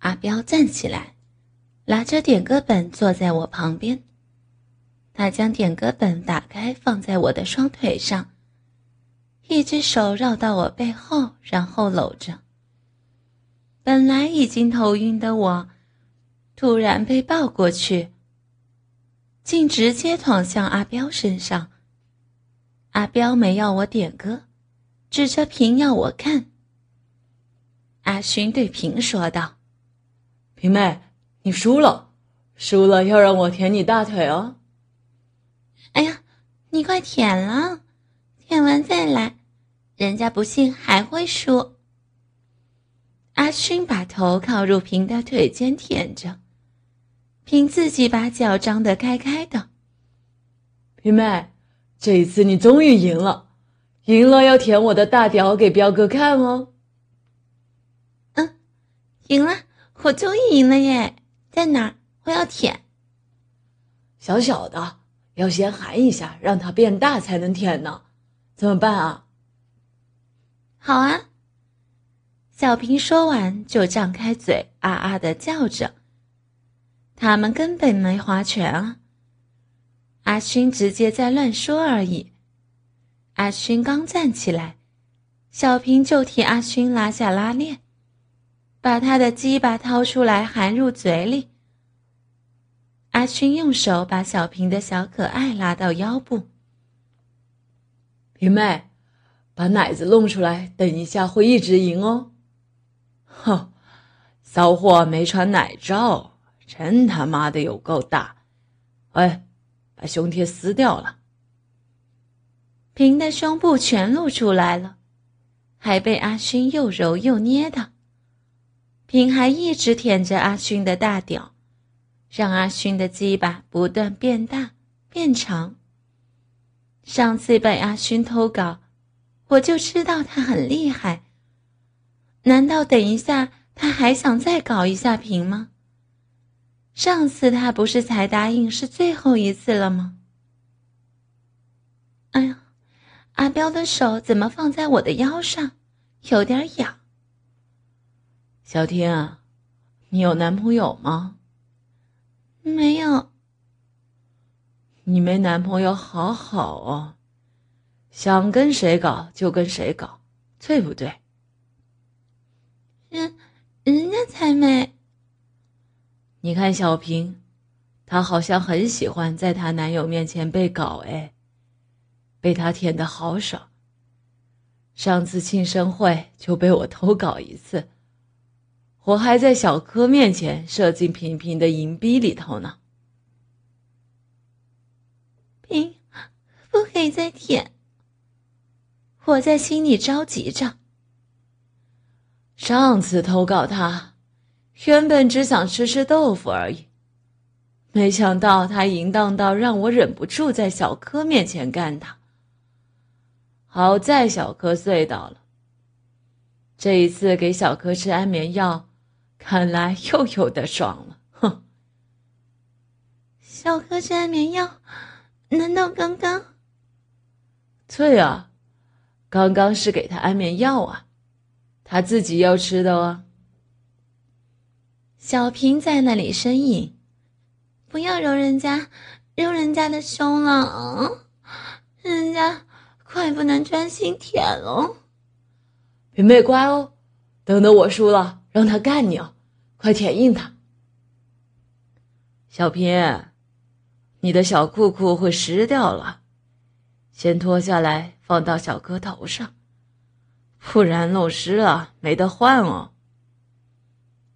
阿彪站起来，拿着点歌本坐在我旁边。他将点歌本打开，放在我的双腿上，一只手绕到我背后，然后搂着。本来已经头晕的我，突然被抱过去，竟直接躺向阿彪身上。阿彪没要我点歌，指着屏要我看。阿勋对屏说道。平妹，你输了，输了要让我舔你大腿哦。哎呀，你快舔了，舔完再来，人家不信还会输。阿勋把头靠入平的腿间舔着，平自己把脚张得开开的。平妹，这一次你终于赢了，赢了要舔我的大屌给彪哥看哦。嗯，赢了。我终于赢了耶！在哪儿？我要舔。小小的，要先含一下，让它变大才能舔呢。怎么办啊？好啊。小平说完就张开嘴，啊啊的叫着。他们根本没划拳啊。阿勋直接在乱说而已。阿勋刚站起来，小平就替阿勋拉下拉链。把他的鸡巴掏出来含入嘴里。阿勋用手把小平的小可爱拉到腰部。平妹，把奶子弄出来，等一下会一直赢哦。哼，骚货没穿奶罩，真他妈的有够大！哎，把胸贴撕掉了。平的胸部全露出来了，还被阿勋又揉又捏的。平还一直舔着阿勋的大屌，让阿勋的鸡巴不断变大变长。上次被阿勋偷搞，我就知道他很厉害。难道等一下他还想再搞一下平吗？上次他不是才答应是最后一次了吗？哎呀，阿彪的手怎么放在我的腰上，有点痒。小天，你有男朋友吗？没有。你没男朋友好好哦，想跟谁搞就跟谁搞，对不对？人，人家才没。你看小平，她好像很喜欢在她男友面前被搞，哎，被他舔的好爽。上次庆生会就被我偷搞一次。我还在小柯面前射进平平的银币里头呢。平，不可以再舔。我在心里着急着。上次投稿他，原本只想吃吃豆腐而已，没想到他淫荡到让我忍不住在小柯面前干他。好在小柯醉倒了。这一次给小柯吃安眠药。看来又有的爽了，哼！小柯吃安眠药，难道刚刚？对啊，刚刚是给他安眠药啊，他自己要吃的哦。小平在那里呻吟：“不要揉人家，揉人家的胸了，人家快不能专心舔了。”平妹乖哦，等等我输了。让他干你哦，快舔硬他！小平，你的小裤裤会湿掉了，先脱下来放到小哥头上，不然弄湿了没得换哦。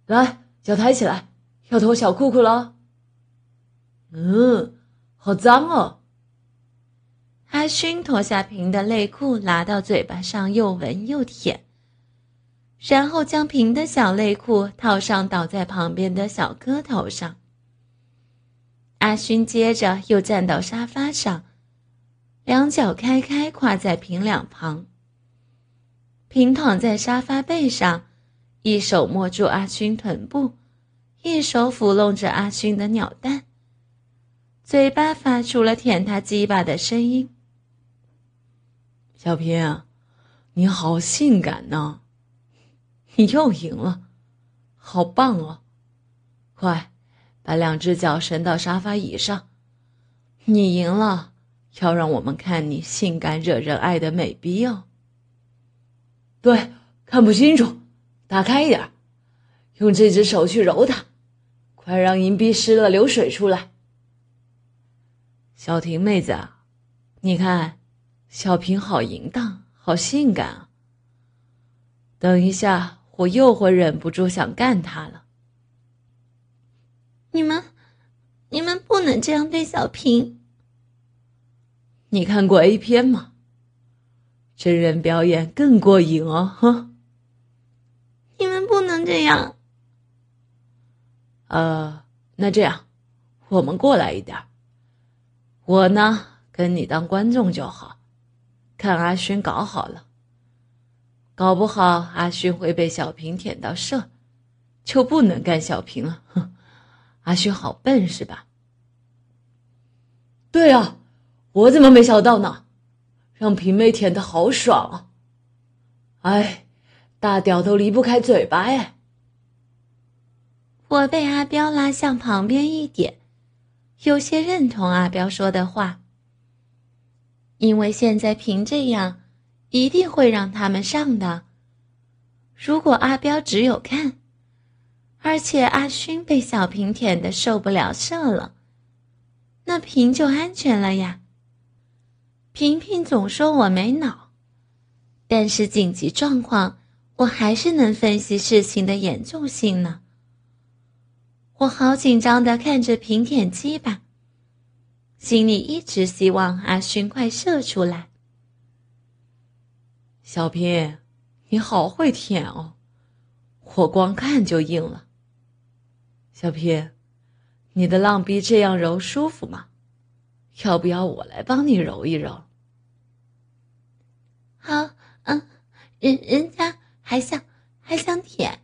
来，脚抬起来，要脱小裤裤了。嗯，好脏哦。阿勋脱下平的内裤，拿到嘴巴上又闻又舔。然后将平的小内裤套上倒在旁边的小哥头上。阿勋接着又站到沙发上，两脚开开跨在平两旁。平躺在沙发背上，一手摸住阿勋臀部，一手抚弄着阿勋的鸟蛋，嘴巴发出了舔他鸡巴的声音。小平，你好性感呢！你又赢了，好棒哦！快，把两只脚伸到沙发椅上。你赢了，要让我们看你性感惹人爱的美逼哦。对，看不清楚，打开一点，用这只手去揉它，快让银币湿了流水出来。小婷妹子，你看。小平好淫荡，好性感啊！等一下，我又会忍不住想干他了。你们，你们不能这样对小平。你看过 A 片吗？真人表演更过瘾哦！哈。你们不能这样。呃，那这样，我们过来一点。我呢，跟你当观众就好。看阿勋搞好了，搞不好阿勋会被小平舔到射，就不能干小平了。哼，阿勋好笨是吧？对啊，我怎么没想到呢？让平妹舔的好爽啊！哎，大屌都离不开嘴巴哎。我被阿彪拉向旁边一点，有些认同阿彪说的话。因为现在凭这样，一定会让他们上的。如果阿彪只有看，而且阿勋被小平舔的受不了射了，那平就安全了呀。平平总说我没脑，但是紧急状况，我还是能分析事情的严重性呢。我好紧张的看着平舔鸡巴。心里一直希望阿勋快射出来。小平，你好会舔哦，我光看就硬了。小平，你的浪逼这样揉舒服吗？要不要我来帮你揉一揉？好，嗯，人人家还想还想舔，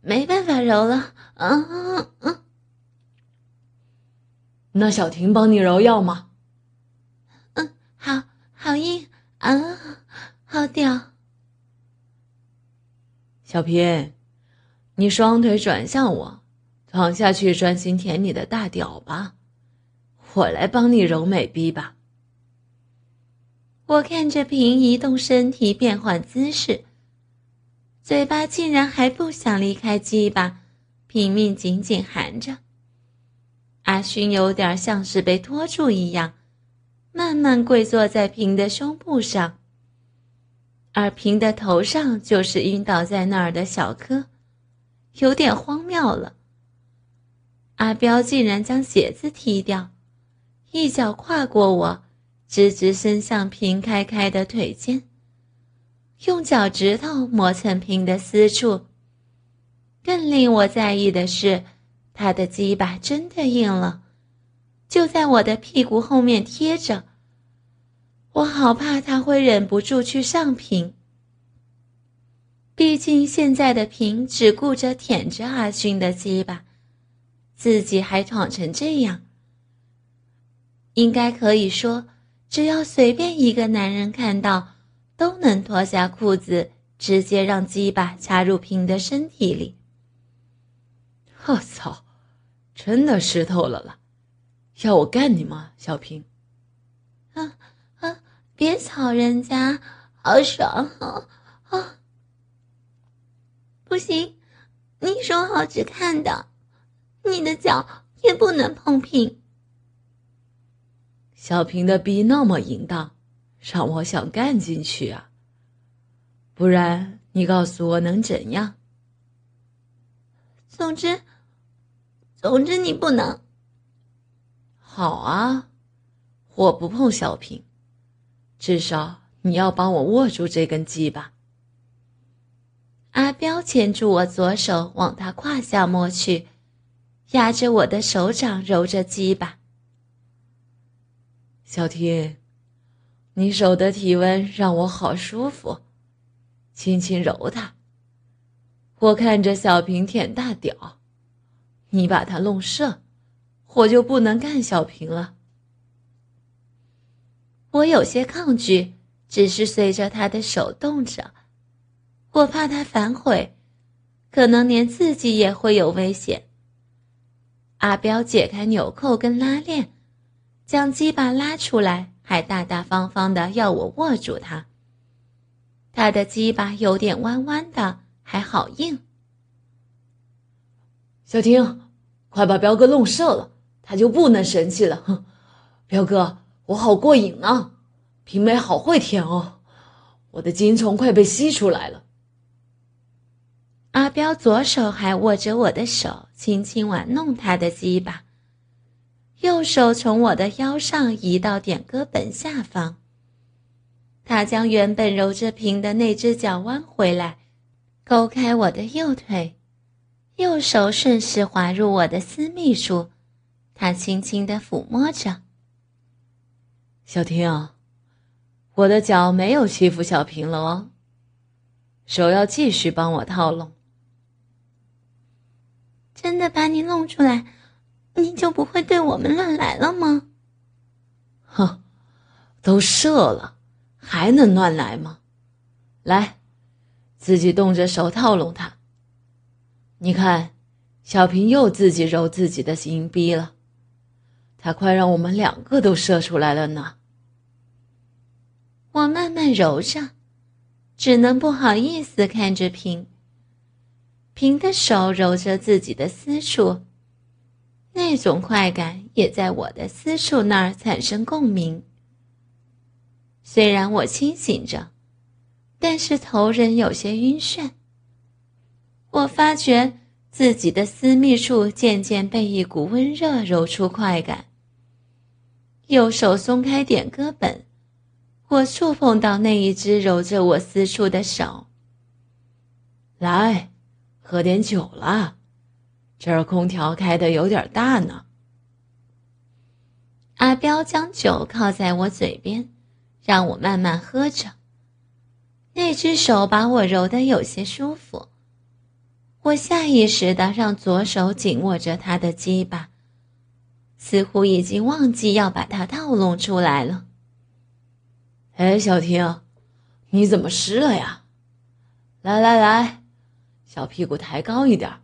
没办法揉了，嗯嗯嗯。那小婷帮你揉要吗？嗯，好好硬啊，好屌。小平，你双腿转向我，躺下去专心舔你的大屌吧，我来帮你揉美逼吧。我看着平移动身体变换姿势，嘴巴竟然还不想离开鸡巴，拼命紧紧含着。阿勋有点像是被拖住一样，慢慢跪坐在平的胸部上，而平的头上就是晕倒在那儿的小柯，有点荒谬了。阿彪竟然将鞋子踢掉，一脚跨过我，直直伸向平开开的腿间，用脚趾头磨蹭平的私处。更令我在意的是。他的鸡巴真的硬了，就在我的屁股后面贴着。我好怕他会忍不住去上平。毕竟现在的平只顾着舔着阿勋的鸡巴，自己还闯成这样。应该可以说，只要随便一个男人看到，都能脱下裤子，直接让鸡巴插入平的身体里。我操，真的湿透了了，要我干你吗，小平？别吵人家，好爽哦啊！不行，你说好只看的，你的脚也不能碰平。小平的逼那么淫荡，让我想干进去啊！不然你告诉我能怎样？总之。总之，你不能。好啊，我不碰小平，至少你要帮我握住这根鸡吧。阿彪牵住我左手往他胯下摸去，压着我的手掌揉着鸡巴。小婷，你手的体温让我好舒服，轻轻揉它。我看着小平舔大屌，你把它弄射，我就不能干小平了。我有些抗拒，只是随着他的手动着。我怕他反悔，可能连自己也会有危险。阿彪解开纽扣跟拉链，将鸡巴拉出来，还大大方方的要我握住他。他的鸡巴有点弯弯的，还好硬。小婷，快把彪哥弄射了，他就不能生气了。哼，彪哥。我好过瘾啊！平美好会舔哦，我的精虫快被吸出来了。阿彪左手还握着我的手，轻轻玩弄他的鸡巴，右手从我的腰上移到点歌本下方。他将原本揉着平的那只脚弯回来，勾开我的右腿，右手顺势滑入我的私密处，他轻轻的抚摸着。小婷，我的脚没有欺负小平了哦，手要继续帮我套拢。真的把你弄出来，你就不会对我们乱来了吗？哼，都射了，还能乱来吗？来，自己动着手套拢他。你看，小平又自己揉自己的阴逼了，他快让我们两个都射出来了呢。我慢慢揉着，只能不好意思看着平。平的手揉着自己的私处，那种快感也在我的私处那儿产生共鸣。虽然我清醒着，但是头人有些晕眩。我发觉自己的私密处渐渐被一股温热揉出快感。右手松开点歌本。我触碰到那一只揉着我私处的手。来，喝点酒了，这儿空调开的有点大呢。阿彪将酒靠在我嘴边，让我慢慢喝着。那只手把我揉得有些舒服，我下意识的让左手紧握着他的鸡巴，似乎已经忘记要把它套拢出来了。哎，小婷，你怎么湿了呀？来来来，小屁股抬高一点，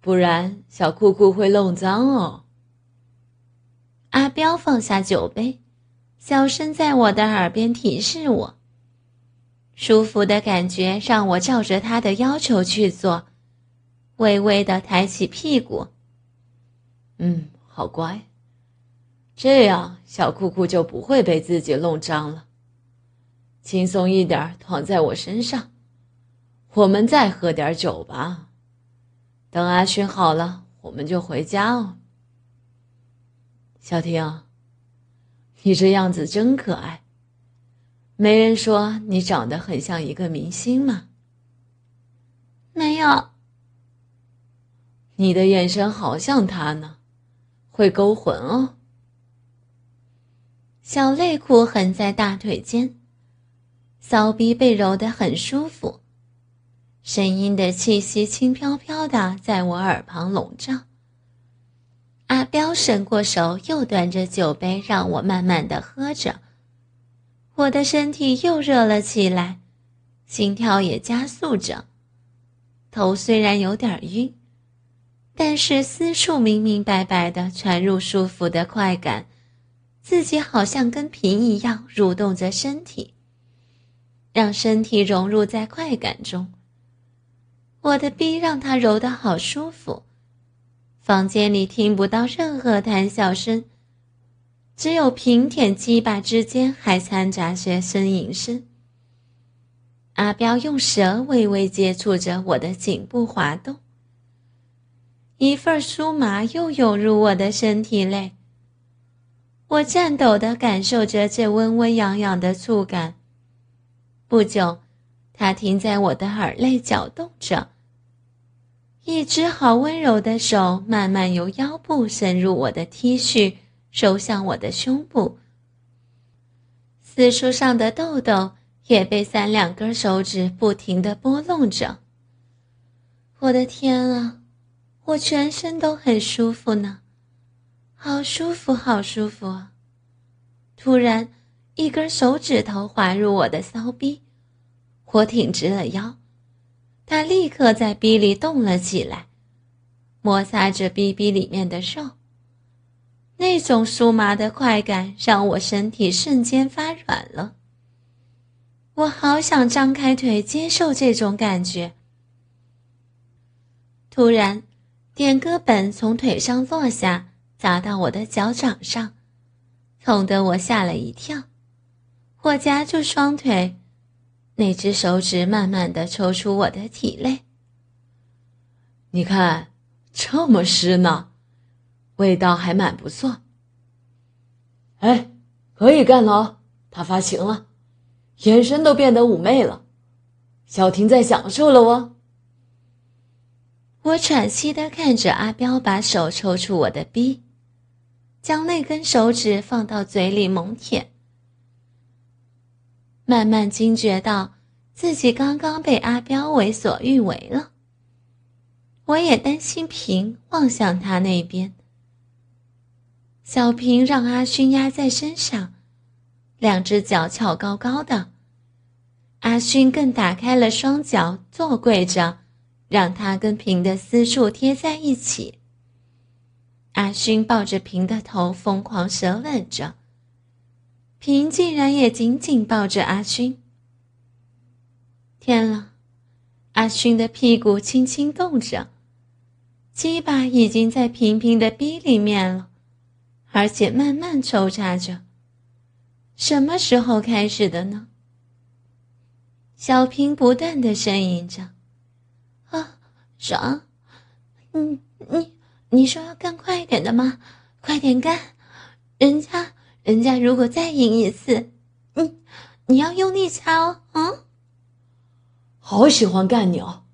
不然小裤裤会弄脏哦。阿彪放下酒杯，小声在我的耳边提示我。舒服的感觉让我照着他的要求去做，微微的抬起屁股。嗯，好乖，这样小裤裤就不会被自己弄脏了。轻松一点，躺在我身上。我们再喝点酒吧。等阿勋好了，我们就回家哦。小婷，你这样子真可爱。没人说你长得很像一个明星吗？没有。你的眼神好像他呢，会勾魂哦。小内裤横在大腿间。骚逼被揉得很舒服，声音的气息轻飘飘的在我耳旁笼罩。阿彪伸过手，又端着酒杯让我慢慢的喝着。我的身体又热了起来，心跳也加速着。头虽然有点晕，但是私处明明白白的传入舒服的快感，自己好像跟皮一样蠕动着身体。让身体融入在快感中。我的逼让他揉得好舒服，房间里听不到任何谈笑声，只有平舔鸡巴之间还掺杂些呻吟声。阿彪用舌微微接触着我的颈部滑动，一份酥麻又涌入我的身体内。我颤抖地感受着这温温痒痒的触感。不久，他停在我的耳内搅动着。一只好温柔的手慢慢由腰部伸入我的 T 恤，收向我的胸部。私处上的痘痘也被三两根手指不停的拨弄着。我的天啊，我全身都很舒服呢，好舒服，好舒服！突然，一根手指头滑入我的骚逼，我挺直了腰。他立刻在逼里动了起来，摩擦着逼逼里面的肉。那种酥麻的快感让我身体瞬间发软了。我好想张开腿接受这种感觉。突然，点歌本从腿上落下，砸到我的脚掌上，痛得我吓了一跳。我夹住双腿。那只手指慢慢的抽出我的体内。你看，这么湿呢，味道还蛮不错。哎，可以干了，他发情了，眼神都变得妩媚了，小婷在享受了哦。我喘息的看着阿彪把手抽出我的逼，将那根手指放到嘴里猛舔。慢慢惊觉到自己刚刚被阿彪为所欲为了，我也担心平望向他那边。小平让阿勋压在身上，两只脚翘高高的，阿勋更打开了双脚坐跪着，让他跟平的私处贴在一起。阿勋抱着平的头疯狂舌吻着。平竟然也紧紧抱着阿勋。天了，阿勋的屁股轻轻动着，鸡巴已经在平平的逼里面了，而且慢慢抽插着。什么时候开始的呢？小平不断的呻吟着：“啊，爽！你，你你说要干快一点的吗？快点干，人家。”人家如果再赢一次，你你要用力掐哦，嗯。好喜欢干你哦，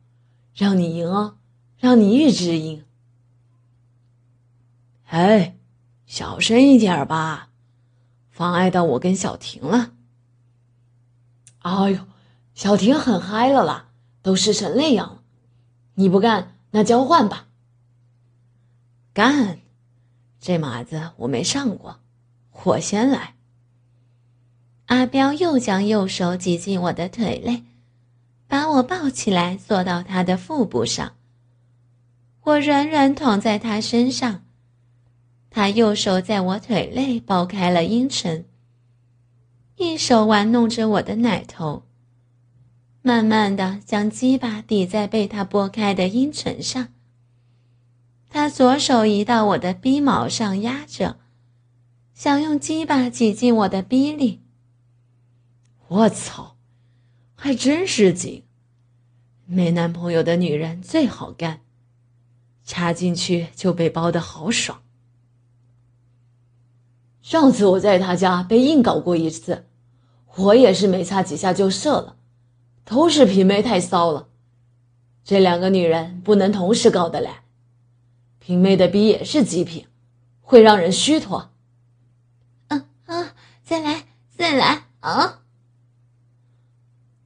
让你赢哦，让你一直赢。哎，小声一点吧，妨碍到我跟小婷了。哎呦，小婷很嗨了啦，都湿成那样了。你不干，那交换吧。干，这马子我没上过。我先来。阿彪又将右手挤进我的腿内，把我抱起来坐到他的腹部上。我软软躺在他身上，他右手在我腿内剥开了阴唇，一手玩弄着我的奶头，慢慢的将鸡巴抵在被他拨开的阴唇上。他左手移到我的鼻毛上压着。想用鸡巴挤进我的逼里。我操，还真是紧！没男朋友的女人最好干，插进去就被包的好爽。上次我在他家被硬搞过一次，我也是没擦几下就射了，都是平妹太骚了。这两个女人不能同时搞得来，平妹的逼也是极品，会让人虚脱。再来，再来啊！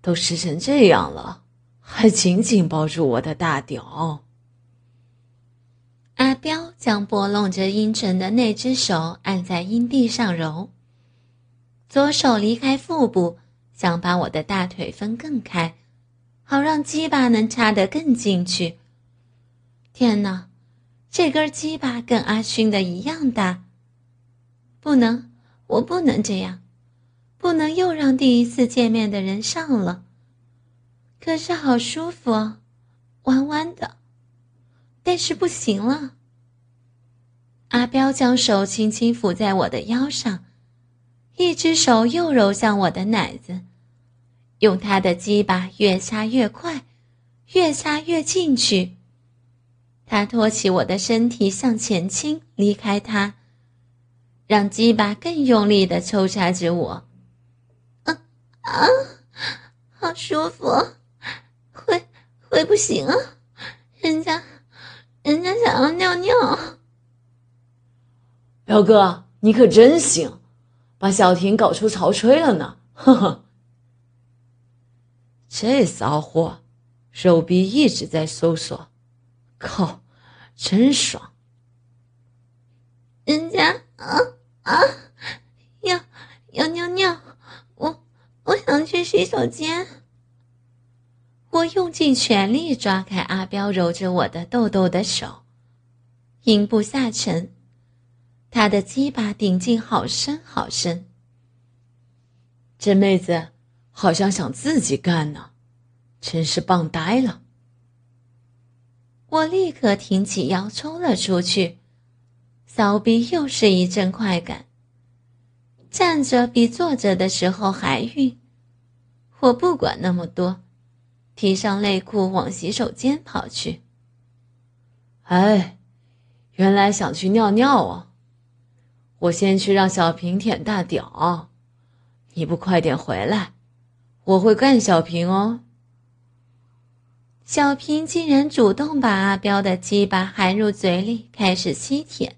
都湿成这样了，还紧紧抱住我的大屌。阿彪将拨弄着阴唇的那只手按在阴蒂上揉，左手离开腹部，想把我的大腿分更开，好让鸡巴能插得更进去。天哪，这根鸡巴跟阿勋的一样大，不能。我不能这样，不能又让第一次见面的人上了。可是好舒服哦，弯弯的，但是不行了。阿彪将手轻轻抚在我的腰上，一只手又揉向我的奶子，用他的鸡巴越插越快，越插越进去。他托起我的身体向前倾，离开他。让鸡巴更用力的抽插着我，啊啊好舒服，会会不行啊？人家，人家想要尿尿。表哥，你可真行，把小婷搞出潮吹了呢！呵呵，这骚货，手臂一直在搜索，靠，真爽。人家啊啊，要要尿尿，我我想去洗手间。我用尽全力抓开阿彪揉着我的痘痘的手，阴部下沉，他的鸡巴顶进好深好深。这妹子好像想自己干呢，真是棒呆了。我立刻挺起腰抽了出去。骚逼又是一阵快感，站着比坐着的时候还晕。我不管那么多，提上内裤往洗手间跑去。哎，原来想去尿尿啊！我先去让小平舔大屌，你不快点回来，我会干小平哦。小平竟然主动把阿彪的鸡巴含入嘴里，开始吸舔。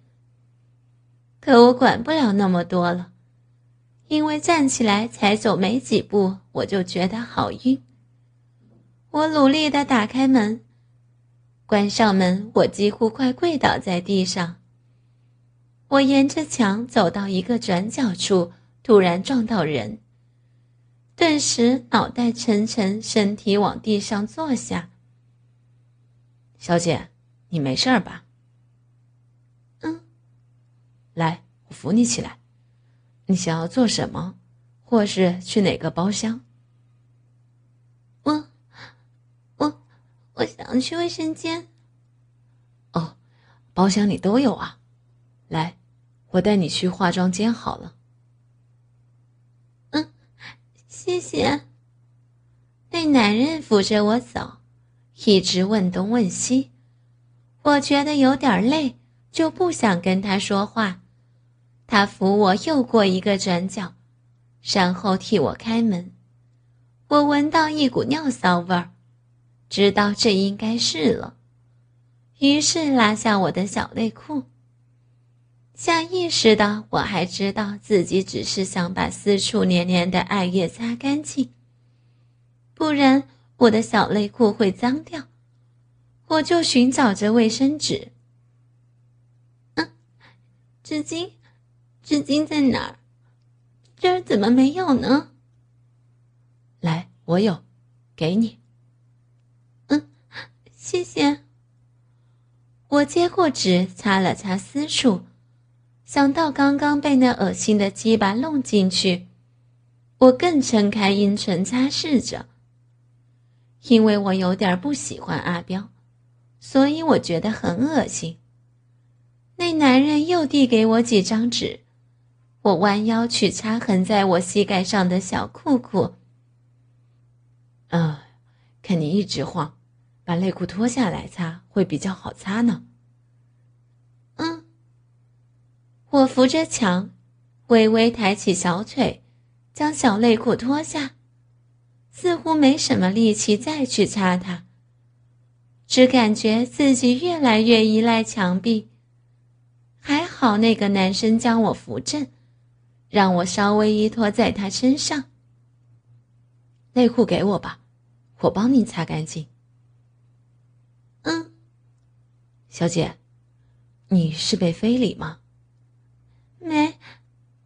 可我管不了那么多了，因为站起来才走没几步，我就觉得好晕。我努力的打开门，关上门，我几乎快跪倒在地上。我沿着墙走到一个转角处，突然撞到人，顿时脑袋沉沉，身体往地上坐下。小姐，你没事吧？嗯来，我扶你起来。你想要做什么，或是去哪个包厢？我，我，我想去卫生间。哦，包厢里都有啊。来，我带你去化妆间好了。嗯，谢谢。那男人扶着我走，一直问东问西，我觉得有点累，就不想跟他说话。他扶我又过一个转角，然后替我开门。我闻到一股尿骚味儿，知道这应该是了，于是拉下我的小内裤。下意识的，我还知道自己只是想把四处黏黏的艾叶擦干净，不然我的小内裤会脏掉。我就寻找着卫生纸，嗯，纸巾。纸巾在哪儿？这儿怎么没有呢？来，我有，给你。嗯，谢谢。我接过纸，擦了擦私处，想到刚刚被那恶心的鸡巴弄进去，我更撑开阴唇擦拭着。因为我有点不喜欢阿彪，所以我觉得很恶心。那男人又递给我几张纸。我弯腰去擦痕在我膝盖上的小裤裤。嗯，看你一直晃，把内裤脱下来擦会比较好擦呢。嗯。我扶着墙，微微抬起小腿，将小内裤脱下，似乎没什么力气再去擦它，只感觉自己越来越依赖墙壁。还好那个男生将我扶正。让我稍微依托在他身上。内裤给我吧，我帮你擦干净。嗯，小姐，你是被非礼吗？没，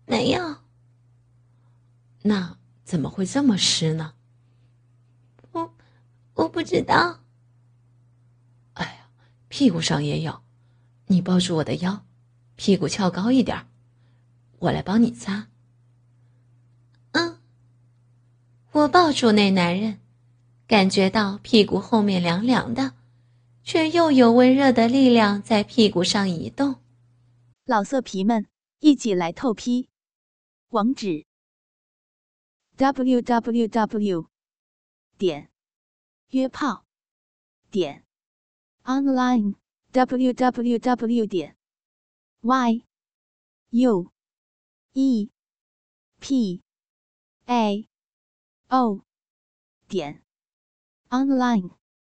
没有。那怎么会这么湿呢？我，我不知道。哎呀，屁股上也有，你抱住我的腰，屁股翘高一点。我来帮你擦。嗯。我抱住那男人，感觉到屁股后面凉凉的，却又有温热的力量在屁股上移动。老色皮们，一起来透批！网址：w w w. 点约炮点 online w w w. 点 y u。E p a o 点 online。